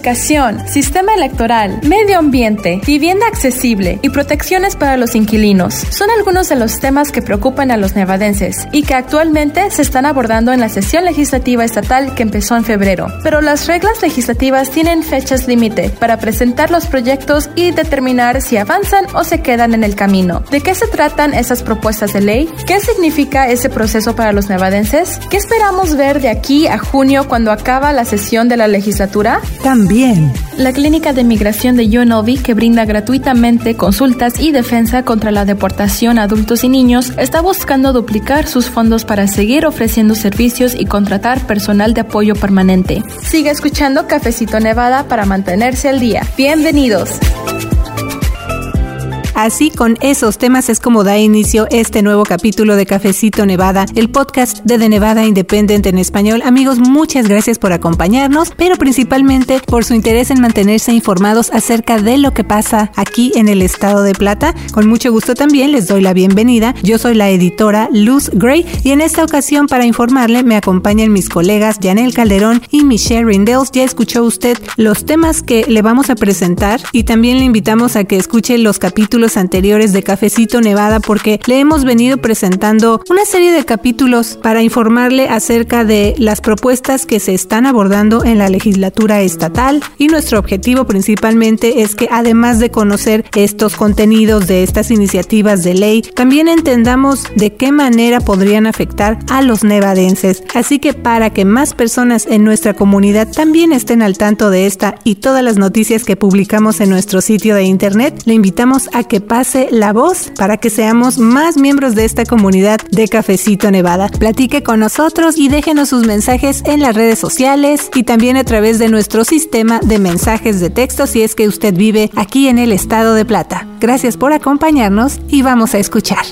educación, sistema electoral, medio ambiente, vivienda accesible y protecciones para los inquilinos son algunos de los temas que preocupan a los nevadenses y que actualmente se están abordando en la sesión legislativa estatal que empezó en febrero. Pero las reglas legislativas tienen fechas límite para presentar los proyectos y determinar si avanzan o se quedan en el camino. ¿De qué se tratan esas propuestas de ley? ¿Qué significa ese proceso para los nevadenses? ¿Qué esperamos ver de aquí a junio cuando acaba la sesión de la legislatura? También. La Clínica de Migración de UNLV, que brinda gratuitamente consultas y defensa contra la deportación a adultos y niños, está buscando duplicar sus fondos para seguir ofreciendo servicios y contratar personal de apoyo permanente. Sigue escuchando Cafecito Nevada para mantenerse al día. Bienvenidos. Así, con esos temas es como da inicio este nuevo capítulo de Cafecito Nevada, el podcast de The Nevada Independent en español. Amigos, muchas gracias por acompañarnos, pero principalmente por su interés en mantenerse informados acerca de lo que pasa aquí en el estado de Plata. Con mucho gusto también les doy la bienvenida. Yo soy la editora Luz Gray y en esta ocasión para informarle me acompañan mis colegas Janel Calderón y Michelle Rindels. Ya escuchó usted los temas que le vamos a presentar y también le invitamos a que escuche los capítulos anteriores de Cafecito Nevada porque le hemos venido presentando una serie de capítulos para informarle acerca de las propuestas que se están abordando en la legislatura estatal y nuestro objetivo principalmente es que además de conocer estos contenidos de estas iniciativas de ley, también entendamos de qué manera podrían afectar a los nevadenses. Así que para que más personas en nuestra comunidad también estén al tanto de esta y todas las noticias que publicamos en nuestro sitio de internet, le invitamos a que pase la voz para que seamos más miembros de esta comunidad de Cafecito Nevada. Platique con nosotros y déjenos sus mensajes en las redes sociales y también a través de nuestro sistema de mensajes de texto si es que usted vive aquí en el estado de Plata. Gracias por acompañarnos y vamos a escuchar.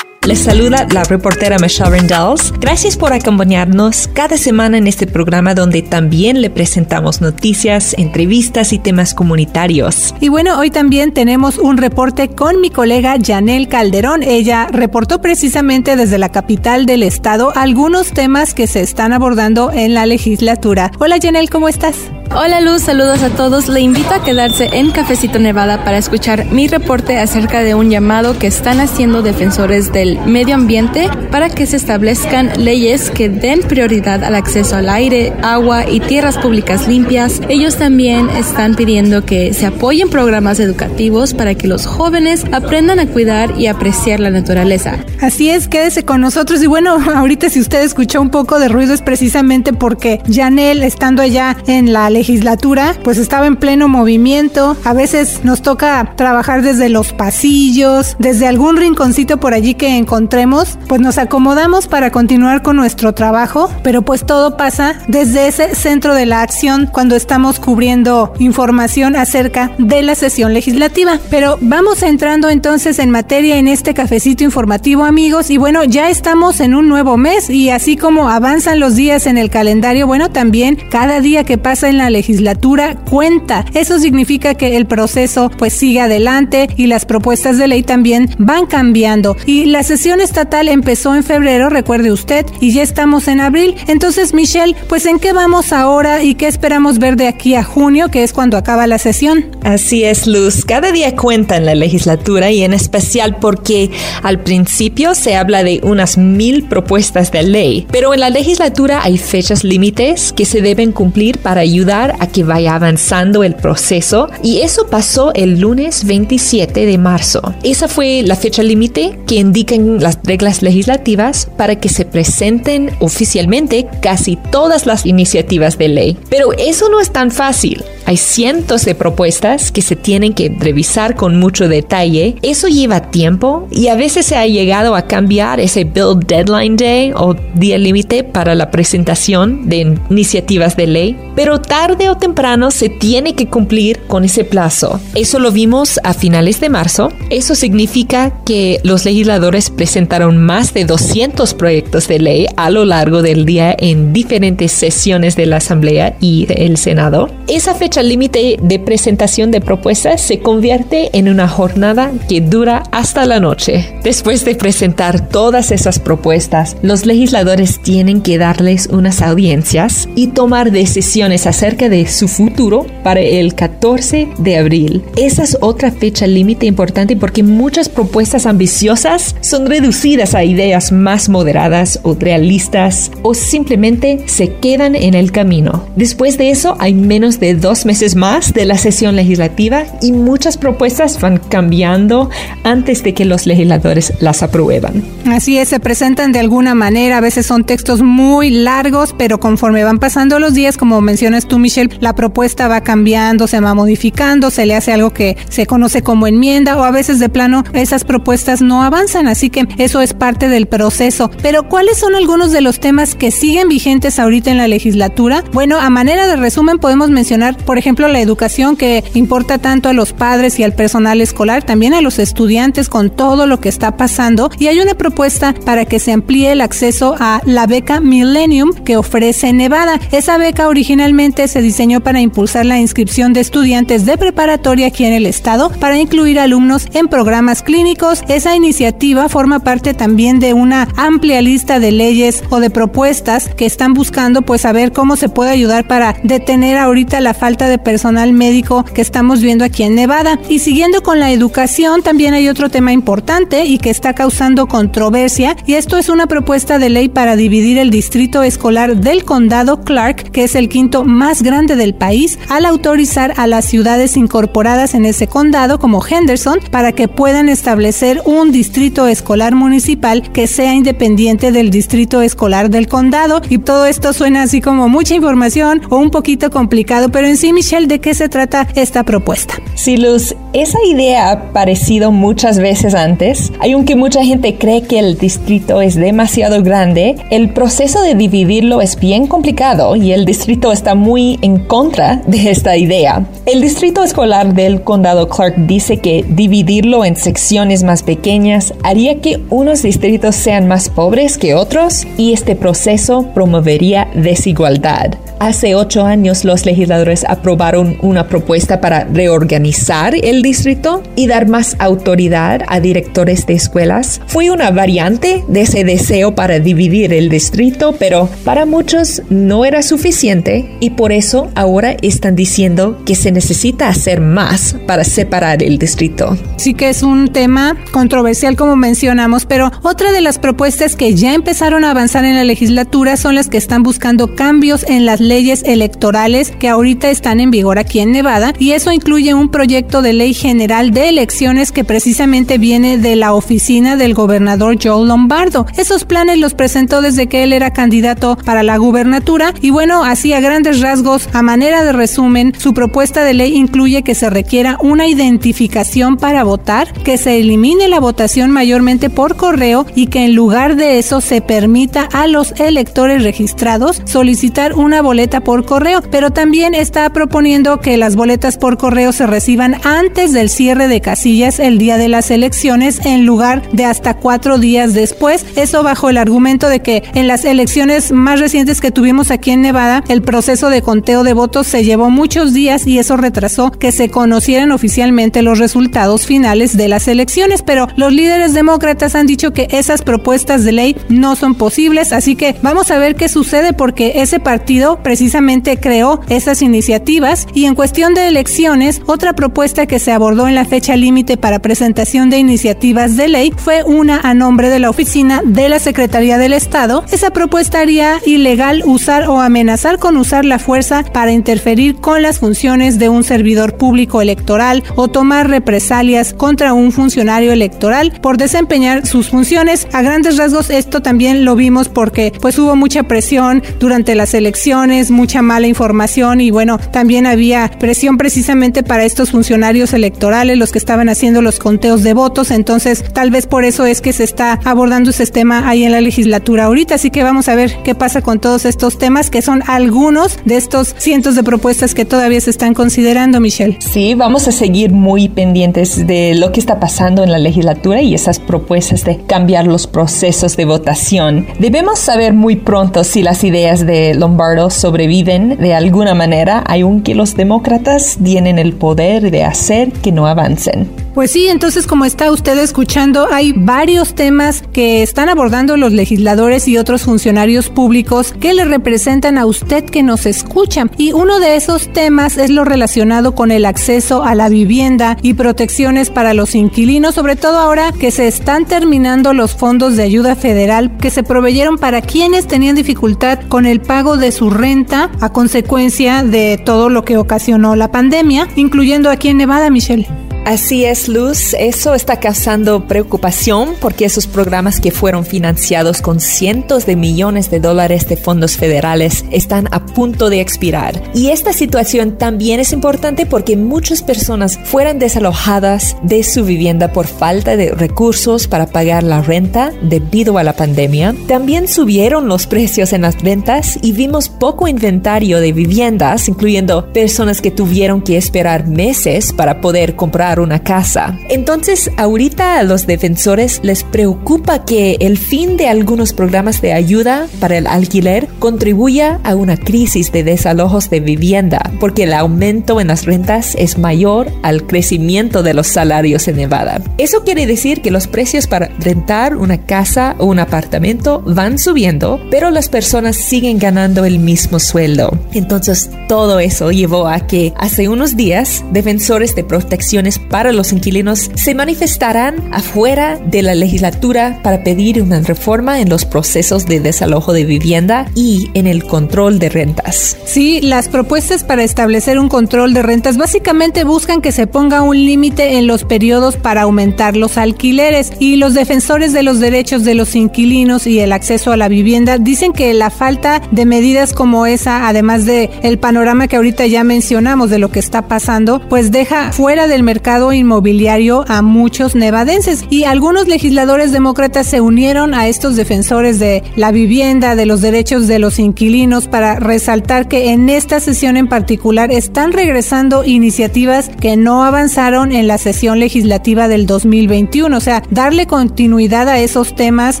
Les saluda la reportera Michelle Rendells. Gracias por acompañarnos cada semana en este programa donde también le presentamos noticias, entrevistas y temas comunitarios. Y bueno, hoy también tenemos un reporte con mi colega Janel Calderón. Ella reportó precisamente desde la capital del estado algunos temas que se están abordando en la legislatura. Hola Janel, ¿cómo estás? Hola Luz, saludos a todos. Le invito a quedarse en Cafecito Nevada para escuchar mi reporte acerca de un llamado que están haciendo defensores del medio ambiente para que se establezcan leyes que den prioridad al acceso al aire, agua y tierras públicas limpias. Ellos también están pidiendo que se apoyen programas educativos para que los jóvenes aprendan a cuidar y apreciar la naturaleza. Así es, quédese con nosotros. Y bueno, ahorita si usted escuchó un poco de ruido es precisamente porque Janel, estando allá en la legislatura, pues estaba en pleno movimiento. A veces nos toca trabajar desde los pasillos, desde algún rinconcito por allí que encontremos, pues nos acomodamos para continuar con nuestro trabajo, pero pues todo pasa desde ese centro de la acción cuando estamos cubriendo información acerca de la sesión legislativa. Pero vamos entrando entonces en materia en este cafecito informativo amigos y bueno, ya estamos en un nuevo mes y así como avanzan los días en el calendario, bueno, también cada día que pasa en la legislatura cuenta. Eso significa que el proceso pues sigue adelante y las propuestas de ley también van cambiando. Y la sesión estatal empezó en febrero, recuerde usted, y ya estamos en abril. Entonces, Michelle, pues ¿en qué vamos ahora y qué esperamos ver de aquí a junio, que es cuando acaba la sesión? Así es, Luz. Cada día cuenta en la legislatura y en especial porque al principio se habla de unas mil propuestas de ley, pero en la legislatura hay fechas límites que se deben cumplir para ayudar a que vaya avanzando el proceso y eso pasó el lunes 27 de marzo. Esa fue la fecha límite que indican las reglas legislativas para que se presenten oficialmente casi todas las iniciativas de ley. Pero eso no es tan fácil. Hay cientos de propuestas que se tienen que revisar con mucho detalle. Eso lleva tiempo y a veces se ha llegado a cambiar ese Bill Deadline Day o día límite para la presentación de iniciativas de ley. Pero tal tarde o temprano se tiene que cumplir con ese plazo. Eso lo vimos a finales de marzo. Eso significa que los legisladores presentaron más de 200 proyectos de ley a lo largo del día en diferentes sesiones de la Asamblea y del Senado. Esa fecha límite de presentación de propuestas se convierte en una jornada que dura hasta la noche. Después de presentar todas esas propuestas, los legisladores tienen que darles unas audiencias y tomar decisiones acerca de su futuro para el 14 de abril. Esa es otra fecha límite importante porque muchas propuestas ambiciosas son reducidas a ideas más moderadas o realistas o simplemente se quedan en el camino. Después de eso hay menos de dos meses más de la sesión legislativa y muchas propuestas van cambiando antes de que los legisladores las aprueban. Así es, se presentan de alguna manera, a veces son textos muy largos, pero conforme van pasando los días, como mencionas tú, Michelle, la propuesta va cambiando, se va modificando, se le hace algo que se conoce como enmienda o a veces de plano esas propuestas no avanzan, así que eso es parte del proceso. Pero ¿cuáles son algunos de los temas que siguen vigentes ahorita en la legislatura? Bueno, a manera de resumen podemos mencionar, por ejemplo, la educación que importa tanto a los padres y al personal escolar, también a los estudiantes con todo lo que está pasando y hay una propuesta para que se amplíe el acceso a la beca Millennium que ofrece Nevada. Esa beca originalmente se diseñó para impulsar la inscripción de estudiantes de preparatoria aquí en el estado para incluir alumnos en programas clínicos. Esa iniciativa forma parte también de una amplia lista de leyes o de propuestas que están buscando pues saber cómo se puede ayudar para detener ahorita la falta de personal médico que estamos viendo aquí en Nevada. Y siguiendo con la educación, también hay otro tema importante y que está causando controversia y esto es una propuesta de ley para dividir el distrito escolar del condado Clark, que es el quinto más grande del país, al autorizar a las ciudades incorporadas en ese condado como Henderson para que puedan establecer un distrito escolar municipal que sea independiente del distrito escolar del condado y todo esto suena así como mucha información o un poquito complicado, pero en sí Michelle, ¿de qué se trata esta propuesta? Sí, Luz, esa idea ha aparecido muchas veces antes, aunque mucha gente cree que el distrito es demasiado grande, el proceso de dividirlo es bien complicado y el distrito está muy en contra de esta idea. El distrito escolar del condado Clark dice que dividirlo en secciones más pequeñas haría que unos distritos sean más pobres que otros y este proceso promovería desigualdad. Hace ocho años los legisladores aprobaron una propuesta para reorganizar el distrito y dar más autoridad a directores de escuelas. Fue una variante de ese deseo para dividir el distrito, pero para muchos no era suficiente y por eso ahora están diciendo que se necesita hacer más para separar el distrito. Sí que es un tema controversial como mencionamos, pero otra de las propuestas que ya empezaron a avanzar en la legislatura son las que están buscando cambios en las leyes electorales que ahorita están en vigor aquí en Nevada y eso incluye un proyecto de ley general de elecciones que precisamente viene de la oficina del gobernador Joe Lombardo. Esos planes los presentó desde que él era candidato para la gubernatura y bueno, así a grandes rasgos, a manera de resumen, su propuesta de ley incluye que se requiera una identificación para votar, que se elimine la votación mayormente por correo y que en lugar de eso se permita a los electores registrados solicitar una boleta por correo, pero también está proponiendo que las boletas por correo se reciban antes del cierre de casillas el día de las elecciones en lugar de hasta cuatro días después. Eso bajo el argumento de que en las elecciones más recientes que tuvimos aquí en Nevada, el proceso de conteo de votos se llevó muchos días y eso retrasó que se conocieran oficialmente los resultados finales de las elecciones, pero los líderes demócratas han dicho que esas propuestas de ley no son posibles, así que vamos a ver qué sucede porque ese partido precisamente creó esas iniciativas y en cuestión de elecciones, otra propuesta que se abordó en la fecha límite para presentación de iniciativas de ley fue una a nombre de la oficina de la Secretaría del Estado. Esa propuesta haría ilegal usar o amenazar con usar la fuerza para interferir con las funciones de un servidor público electoral o tomar represalias contra un funcionario electoral por desempeñar sus funciones. A grandes rasgos esto también lo vimos porque pues hubo mucha presión durante las elecciones mucha mala información y bueno, también había presión precisamente para estos funcionarios electorales, los que estaban haciendo los conteos de votos, entonces tal vez por eso es que se está abordando ese tema ahí en la legislatura ahorita, así que vamos a ver qué pasa con todos estos temas que son algunos de estos cientos de propuestas que todavía se están considerando, Michelle. Sí, vamos a seguir muy pendientes de lo que está pasando en la legislatura y esas propuestas de cambiar los procesos de votación. Debemos saber muy pronto si las ideas de Lombardo sobreviven de alguna manera, aunque los demócratas tienen el poder de hacer que no avancen. Pues sí, entonces como está usted escuchando, hay varios temas que están abordando los legisladores y otros funcionarios públicos que le representan a usted que nos escucha. Y uno de esos temas es lo relacionado con el acceso a la vivienda y protecciones para los inquilinos, sobre todo ahora que se están terminando los fondos de ayuda federal que se proveyeron para quienes tenían dificultad con el pago de su renta a consecuencia de todo lo que ocasionó la pandemia, incluyendo aquí en Nevada, Michelle. Así es, Luz. Eso está causando preocupación porque esos programas que fueron financiados con cientos de millones de dólares de fondos federales están a punto de expirar. Y esta situación también es importante porque muchas personas fueron desalojadas de su vivienda por falta de recursos para pagar la renta debido a la pandemia. También subieron los precios en las ventas y vimos poco inventario de viviendas, incluyendo personas que tuvieron que esperar meses para poder comprar una casa. Entonces, ahorita a los defensores les preocupa que el fin de algunos programas de ayuda para el alquiler contribuya a una crisis de desalojos de vivienda, porque el aumento en las rentas es mayor al crecimiento de los salarios en Nevada. Eso quiere decir que los precios para rentar una casa o un apartamento van subiendo, pero las personas siguen ganando el mismo sueldo. Entonces, todo eso llevó a que hace unos días defensores de protecciones para los inquilinos se manifestarán afuera de la legislatura para pedir una reforma en los procesos de desalojo de vivienda y en el control de rentas. Sí, las propuestas para establecer un control de rentas básicamente buscan que se ponga un límite en los periodos para aumentar los alquileres y los defensores de los derechos de los inquilinos y el acceso a la vivienda dicen que la falta de medidas como esa, además de el panorama que ahorita ya mencionamos de lo que está pasando, pues deja fuera del mercado inmobiliario a muchos nevadenses y algunos legisladores demócratas se unieron a estos defensores de la vivienda, de los derechos de los inquilinos para resaltar que en esta sesión en particular están regresando iniciativas que no avanzaron en la sesión legislativa del 2021, o sea, darle continuidad a esos temas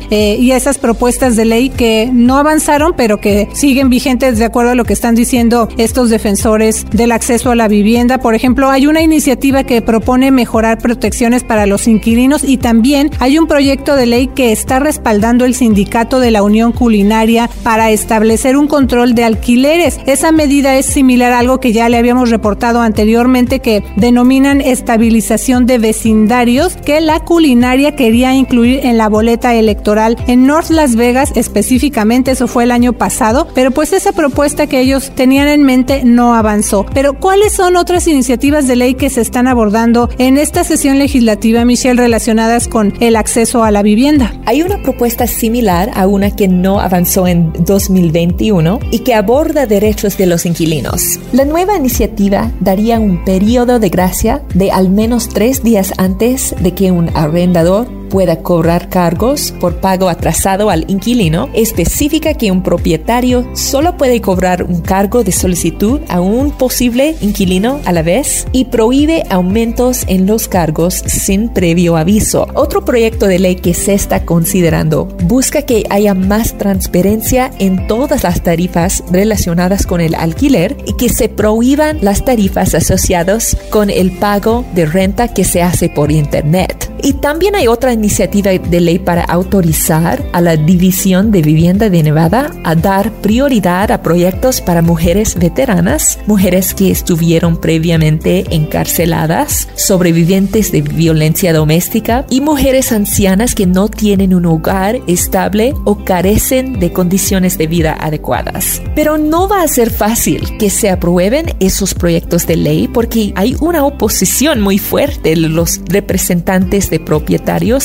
eh, y a esas propuestas de ley que no avanzaron pero que siguen vigentes de acuerdo a lo que están diciendo estos defensores del acceso a la vivienda. Por ejemplo, hay una iniciativa que propone mejorar protecciones para los inquilinos y también hay un proyecto de ley que está respaldando el sindicato de la Unión Culinaria para establecer un control de alquileres. Esa medida es similar a algo que ya le habíamos reportado anteriormente que denominan estabilización de vecindarios que la culinaria quería incluir en la boleta electoral en North Las Vegas específicamente, eso fue el año pasado, pero pues esa propuesta que ellos tenían en mente no avanzó. Pero ¿cuáles son otras iniciativas de ley que se están abordando en esta sesión legislativa, Michelle, relacionadas con el acceso a la vivienda. Hay una propuesta similar a una que no avanzó en 2021 y que aborda derechos de los inquilinos. La nueva iniciativa daría un periodo de gracia de al menos tres días antes de que un arrendador pueda cobrar cargos por pago atrasado al inquilino, especifica que un propietario solo puede cobrar un cargo de solicitud a un posible inquilino a la vez y prohíbe aumentos en los cargos sin previo aviso. Otro proyecto de ley que se está considerando busca que haya más transparencia en todas las tarifas relacionadas con el alquiler y que se prohíban las tarifas asociadas con el pago de renta que se hace por Internet. Y también hay otra iniciativa de ley para autorizar a la División de Vivienda de Nevada a dar prioridad a proyectos para mujeres veteranas, mujeres que estuvieron previamente encarceladas, sobrevivientes de violencia doméstica y mujeres ancianas que no tienen un hogar estable o carecen de condiciones de vida adecuadas. Pero no va a ser fácil que se aprueben esos proyectos de ley porque hay una oposición muy fuerte de los representantes de de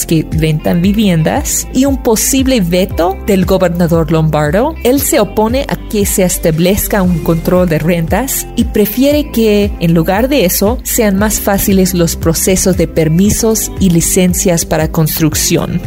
que rentan viviendas y un posible veto del gobernador Lombardo. Él se opone a que se establezca un control de rentas y prefiere que en lugar de eso sean más fáciles los procesos de permisos y licencias para construcción.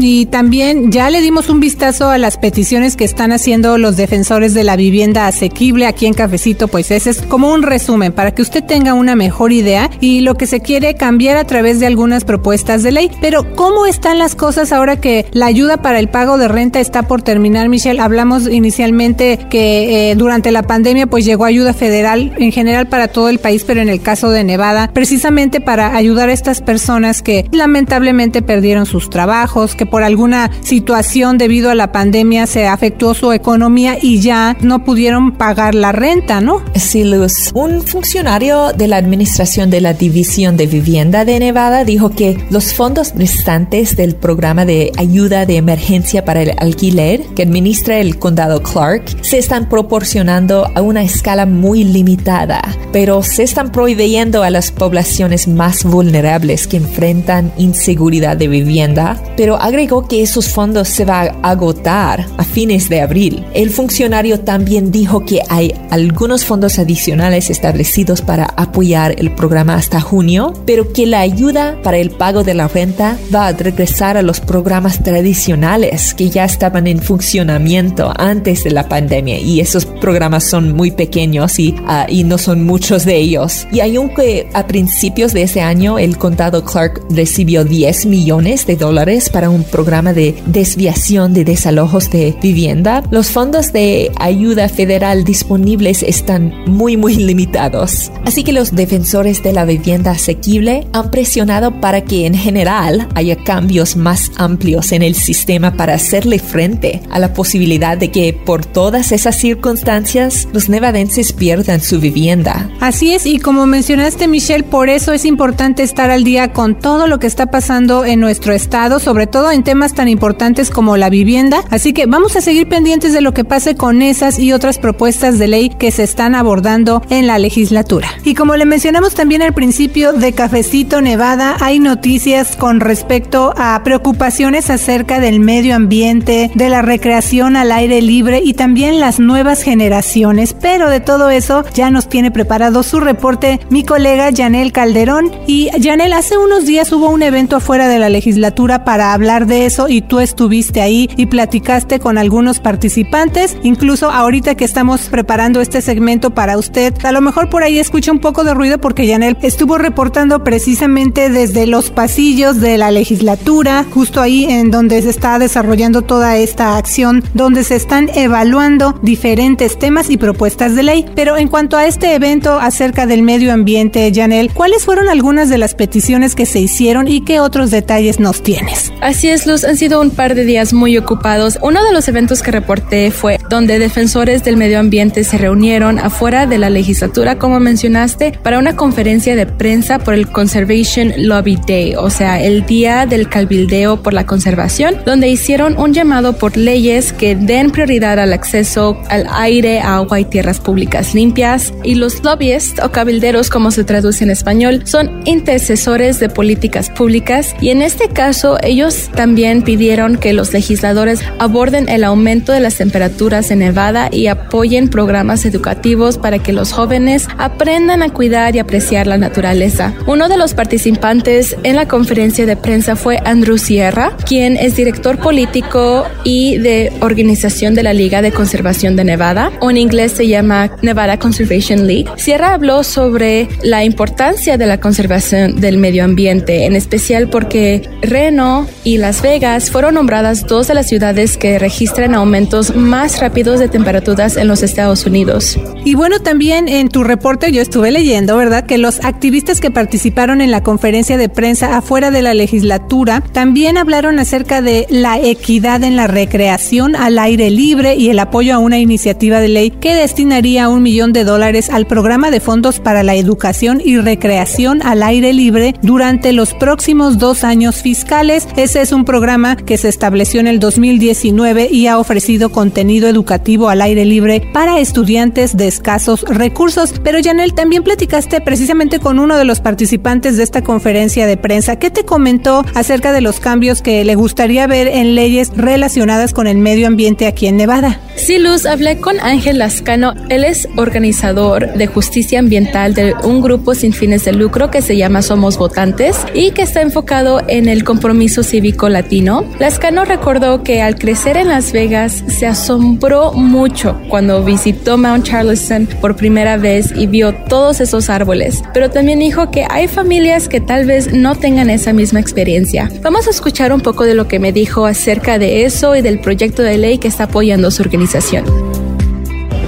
Y también ya le dimos un vistazo a las peticiones que están haciendo los defensores de la vivienda asequible aquí en Cafecito, pues ese es como un resumen para que usted tenga una mejor idea y lo que se quiere cambiar a través de algunas propuestas de ley. Pero ¿cómo están las cosas ahora que la ayuda para el pago de renta está por terminar, Michelle? Hablamos inicialmente que eh, durante la pandemia pues llegó ayuda federal en general para todo el país, pero en el caso de Nevada, precisamente para ayudar a estas personas que lamentablemente perdieron sus trabajos, que por alguna situación debido a la pandemia se afectó su economía y ya no pudieron pagar la renta, ¿no? Sí, Luz. Un funcionario de la Administración de la División de Vivienda de Nevada dijo que los fondos del programa de ayuda de emergencia para el alquiler que administra el condado Clark se están proporcionando a una escala muy limitada, pero se están proveyendo a las poblaciones más vulnerables que enfrentan inseguridad de vivienda, pero agregó que esos fondos se van a agotar a fines de abril. El funcionario también dijo que hay algunos fondos adicionales establecidos para apoyar el programa hasta junio, pero que la ayuda para el pago de la renta va a regresar a los programas tradicionales que ya estaban en funcionamiento antes de la pandemia y esos programas son muy pequeños y, ah, y no son muchos de ellos. Y aunque a principios de ese año el condado Clark recibió 10 millones de dólares para un programa de desviación de desalojos de vivienda, los fondos de ayuda federal disponibles están muy muy limitados. Así que los defensores de la vivienda asequible han presionado para que en general haya cambios más amplios en el sistema para hacerle frente a la posibilidad de que por todas esas circunstancias los nevadenses pierdan su vivienda. Así es, y como mencionaste Michelle, por eso es importante estar al día con todo lo que está pasando en nuestro estado, sobre todo en temas tan importantes como la vivienda. Así que vamos a seguir pendientes de lo que pase con esas y otras propuestas de ley que se están abordando en la legislatura. Y como le mencionamos también al principio de Cafecito Nevada, hay noticias con respecto a preocupaciones acerca del medio ambiente, de la recreación al aire libre y también las nuevas generaciones. Pero de todo eso ya nos tiene preparado su reporte mi colega Janel Calderón. Y Janel, hace unos días hubo un evento afuera de la legislatura para hablar de eso y tú estuviste ahí y platicaste con algunos participantes. Incluso ahorita que estamos preparando este segmento para usted, a lo mejor por ahí escucha un poco de ruido porque Janel estuvo reportando precisamente desde los pasillos de la legislatura, justo ahí en donde se está desarrollando toda esta acción, donde se están evaluando diferentes temas y propuestas de ley. Pero en cuanto a este evento acerca del medio ambiente, Janel, ¿cuáles fueron algunas de las peticiones que se hicieron y qué otros detalles nos tienes? Así es, Luz, han sido un par de días muy ocupados. Uno de los eventos que reporté fue donde defensores del medio ambiente se reunieron afuera de la legislatura, como mencionaste, para una conferencia de prensa por el Conservation Lobby Day, o sea, el Día del Cabildeo por la Conservación, donde hicieron un llamado por leyes que den prioridad al acceso al aire, agua y tierras públicas limpias. Y los lobbyists o cabilderos, como se traduce en español, son intercesores de políticas públicas y en este caso ellos también pidieron que los legisladores aborden el aumento de las temperaturas en Nevada y apoyen programas educativos para que los jóvenes aprendan a cuidar y apreciar la naturaleza. Uno de los participantes en la conferencia de prensa fue Andrew Sierra, quien es director político y de organización de la Liga de Conservación de Nevada, o en inglés se llama Nevada Conservation League. Sierra habló sobre la importancia de la conservación del medio ambiente, en especial porque Reno y Las Vegas fueron nombradas dos de las ciudades que registran aumentos más rápidos de temperaturas en los Estados Unidos. Y bueno, también en tu reporte yo estuve leyendo, ¿verdad?, que los activistas que participaron en la conferencia de prensa afuera de la legislatura también hablaron acerca de la equidad en la recreación al aire libre y el apoyo a una iniciativa de ley que destinaría un millón de dólares al programa de fondos para la educación y recreación al aire libre durante los próximos dos años fiscales. Ese es un programa que se estableció en el 2019 y ha ofrecido contenido educativo al aire libre para estudiantes de escasos recursos. Pero Janel, también platicaste precisamente con uno de los participantes de esta conferencia de prensa. ¿Qué te comentó acerca de los cambios que le gustaría ver en leyes relacionadas con el medio ambiente aquí en Nevada? Sí, Luz, hablé con Ángel Lascano. Él es organizador de justicia ambiental de un grupo sin fines de lucro que se llama Somos Votantes y que está enfocado en el compromiso cívico latino. Lascano recordó que al crecer en Las Vegas se asombró mucho cuando visitó Mount Charleston por primera vez y vio todos esos árboles, pero también dijo que hay familias que tal vez no tengan esa misma experiencia. Vamos a escuchar un poco de lo que me dijo acerca de eso y del proyecto de ley que está apoyando su organización.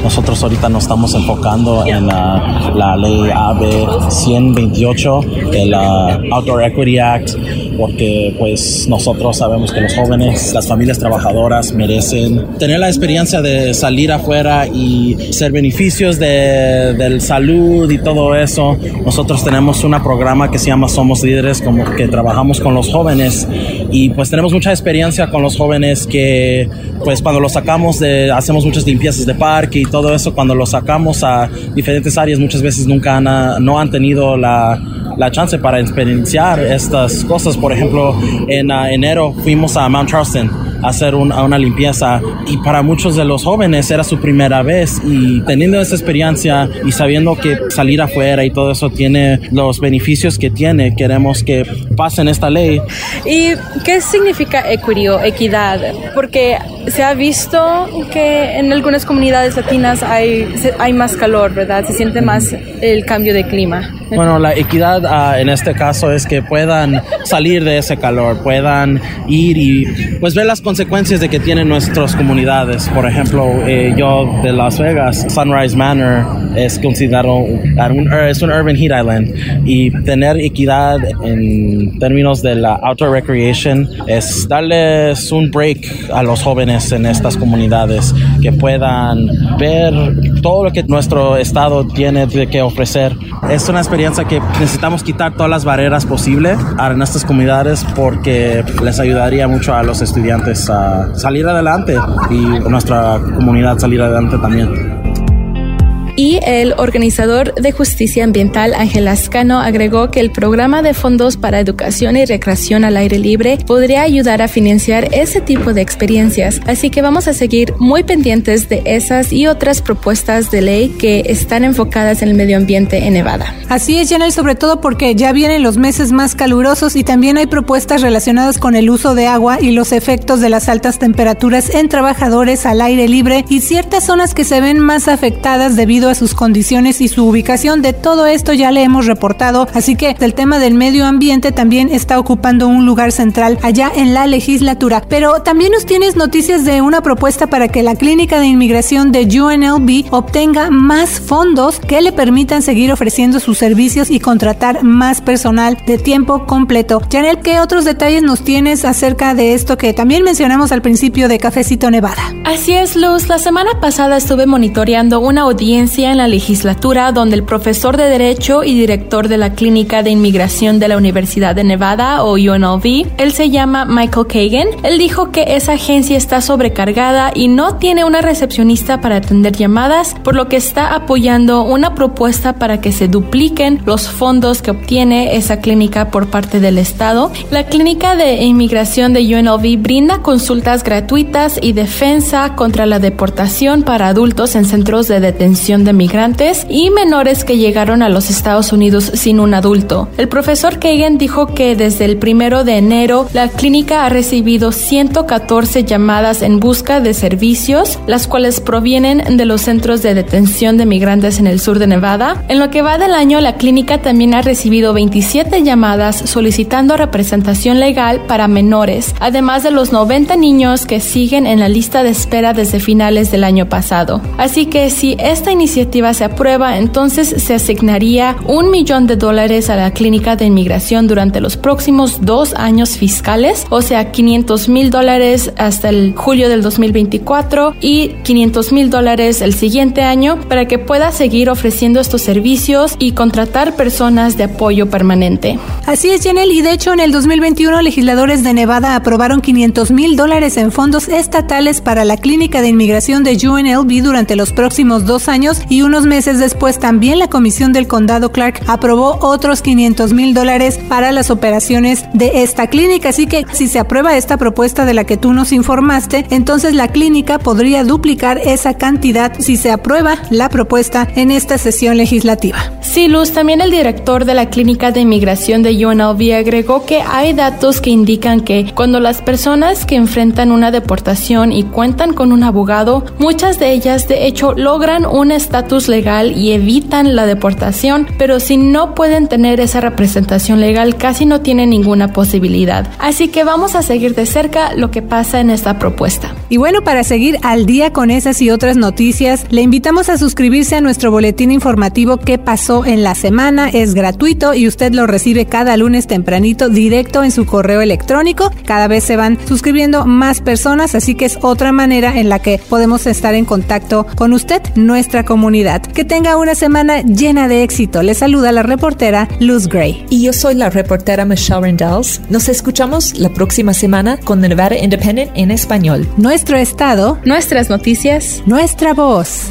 Nosotros ahorita nos estamos enfocando en la ley AB 128, el uh, Outdoor Equity Act, porque pues nosotros sabemos que los jóvenes, las familias trabajadoras merecen tener la experiencia de salir afuera y ser beneficios de, del salud y todo eso. Nosotros tenemos un programa que se llama Somos Líderes, como que trabajamos con los jóvenes y pues tenemos mucha experiencia con los jóvenes que pues cuando los sacamos de, hacemos muchas limpiezas de parque y todo eso, cuando los sacamos a diferentes áreas muchas veces nunca han, no han tenido la, la chance para experienciar estas cosas. Por ejemplo, en uh, enero fuimos a Mount Charleston hacer una limpieza y para muchos de los jóvenes era su primera vez y teniendo esa experiencia y sabiendo que salir afuera y todo eso tiene los beneficios que tiene, queremos que pasen esta ley. ¿Y qué significa equity o equidad? Porque se ha visto que en algunas comunidades latinas hay, hay más calor, ¿verdad? Se siente más el cambio de clima. Bueno, la equidad uh, en este caso es que puedan salir de ese calor, puedan ir y pues ver las consecuencias de que tienen nuestras comunidades. Por ejemplo, eh, yo de Las Vegas, Sunrise Manor es considerado un, es un urban heat island y tener equidad en términos de la outdoor recreation es darles un break a los jóvenes en estas comunidades que puedan ver todo lo que nuestro estado tiene que ofrecer. Es una experiencia que necesitamos quitar todas las barreras posibles en estas comunidades porque les ayudaría mucho a los estudiantes salir adelante y nuestra comunidad salir adelante también y el organizador de justicia ambiental Ángel Ascano agregó que el programa de fondos para educación y recreación al aire libre podría ayudar a financiar ese tipo de experiencias, así que vamos a seguir muy pendientes de esas y otras propuestas de ley que están enfocadas en el medio ambiente en Nevada. Así es, Janel, sobre todo porque ya vienen los meses más calurosos y también hay propuestas relacionadas con el uso de agua y los efectos de las altas temperaturas en trabajadores al aire libre y ciertas zonas que se ven más afectadas debido a sus condiciones y su ubicación. De todo esto ya le hemos reportado, así que el tema del medio ambiente también está ocupando un lugar central allá en la legislatura. Pero también nos tienes noticias de una propuesta para que la clínica de inmigración de UNLV obtenga más fondos que le permitan seguir ofreciendo sus servicios y contratar más personal de tiempo completo. Janel, ¿qué otros detalles nos tienes acerca de esto que también mencionamos al principio de Cafecito Nevada? Así es, Luz. La semana pasada estuve monitoreando una audiencia en la legislatura donde el profesor de Derecho y director de la Clínica de Inmigración de la Universidad de Nevada o UNLV, él se llama Michael Kagan, él dijo que esa agencia está sobrecargada y no tiene una recepcionista para atender llamadas, por lo que está apoyando una propuesta para que se dupliquen los fondos que obtiene esa clínica por parte del Estado. La Clínica de Inmigración de UNLV brinda consultas gratuitas y defensa contra la deportación para adultos en centros de detención de migrantes y menores que llegaron a los Estados Unidos sin un adulto. El profesor Kagan dijo que desde el primero de enero la clínica ha recibido 114 llamadas en busca de servicios, las cuales provienen de los centros de detención de migrantes en el sur de Nevada. En lo que va del año, la clínica también ha recibido 27 llamadas solicitando representación legal para menores, además de los 90 niños que siguen en la lista de espera desde finales del año pasado. Así que si esta iniciativa iniciativa se aprueba, entonces se asignaría un millón de dólares a la clínica de inmigración durante los próximos dos años fiscales, o sea, 500 mil dólares hasta el julio del 2024 y 500 mil dólares el siguiente año para que pueda seguir ofreciendo estos servicios y contratar personas de apoyo permanente. Así es, Janel, y de hecho en el 2021 legisladores de Nevada aprobaron 500 mil dólares en fondos estatales para la clínica de inmigración de UNLV durante los próximos dos años y unos meses después también la Comisión del Condado Clark aprobó otros 500 mil dólares para las operaciones de esta clínica. Así que si se aprueba esta propuesta de la que tú nos informaste, entonces la clínica podría duplicar esa cantidad si se aprueba la propuesta en esta sesión legislativa. Sí, Luz, también el director de la clínica de inmigración de UNLV agregó que hay datos que indican que cuando las personas que enfrentan una deportación y cuentan con un abogado, muchas de ellas de hecho logran un estatus legal y evitan la deportación, pero si no pueden tener esa representación legal casi no tienen ninguna posibilidad. Así que vamos a seguir de cerca lo que pasa en esta propuesta. Y bueno, para seguir al día con esas y otras noticias, le invitamos a suscribirse a nuestro boletín informativo ¿Qué pasó en la semana? Es gratuito y usted lo recibe cada lunes tempranito directo en su correo electrónico. Cada vez se van suscribiendo más personas, así que es otra manera en la que podemos estar en contacto con usted, nuestra comunidad. Que tenga una semana llena de éxito. Le saluda la reportera Luz Gray. Y yo soy la reportera Michelle Rendells. Nos escuchamos la próxima semana con The Nevada Independent en español. Nuestro estado, nuestras noticias, nuestra voz.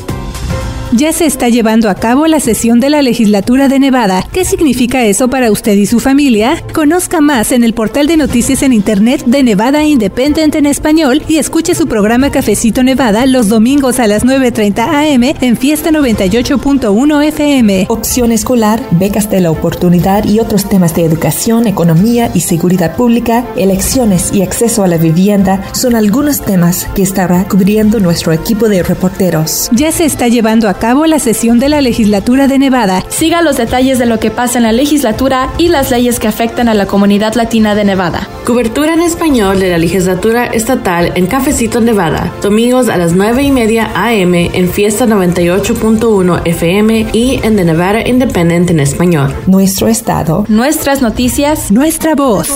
Ya se está llevando a cabo la sesión de la legislatura de Nevada. ¿Qué significa eso para usted y su familia? Conozca más en el portal de noticias en Internet de Nevada Independent en español y escuche su programa Cafecito Nevada los domingos a las 9.30 am en Fiesta 98.1 FM. Opción escolar, becas de la oportunidad y otros temas de educación, economía y seguridad pública, elecciones y acceso a la vivienda son algunos temas que estará cubriendo nuestro equipo de reporteros. Ya se está llevando a cabo la sesión de la legislatura de Nevada. Siga los detalles de lo que pasa en la legislatura y las leyes que afectan a la comunidad latina de Nevada. Cobertura en español de la legislatura estatal en Cafecito Nevada, domingos a las 9 y media AM en Fiesta 98.1 FM y en The Nevada Independent en español. Nuestro estado, nuestras noticias, nuestra voz.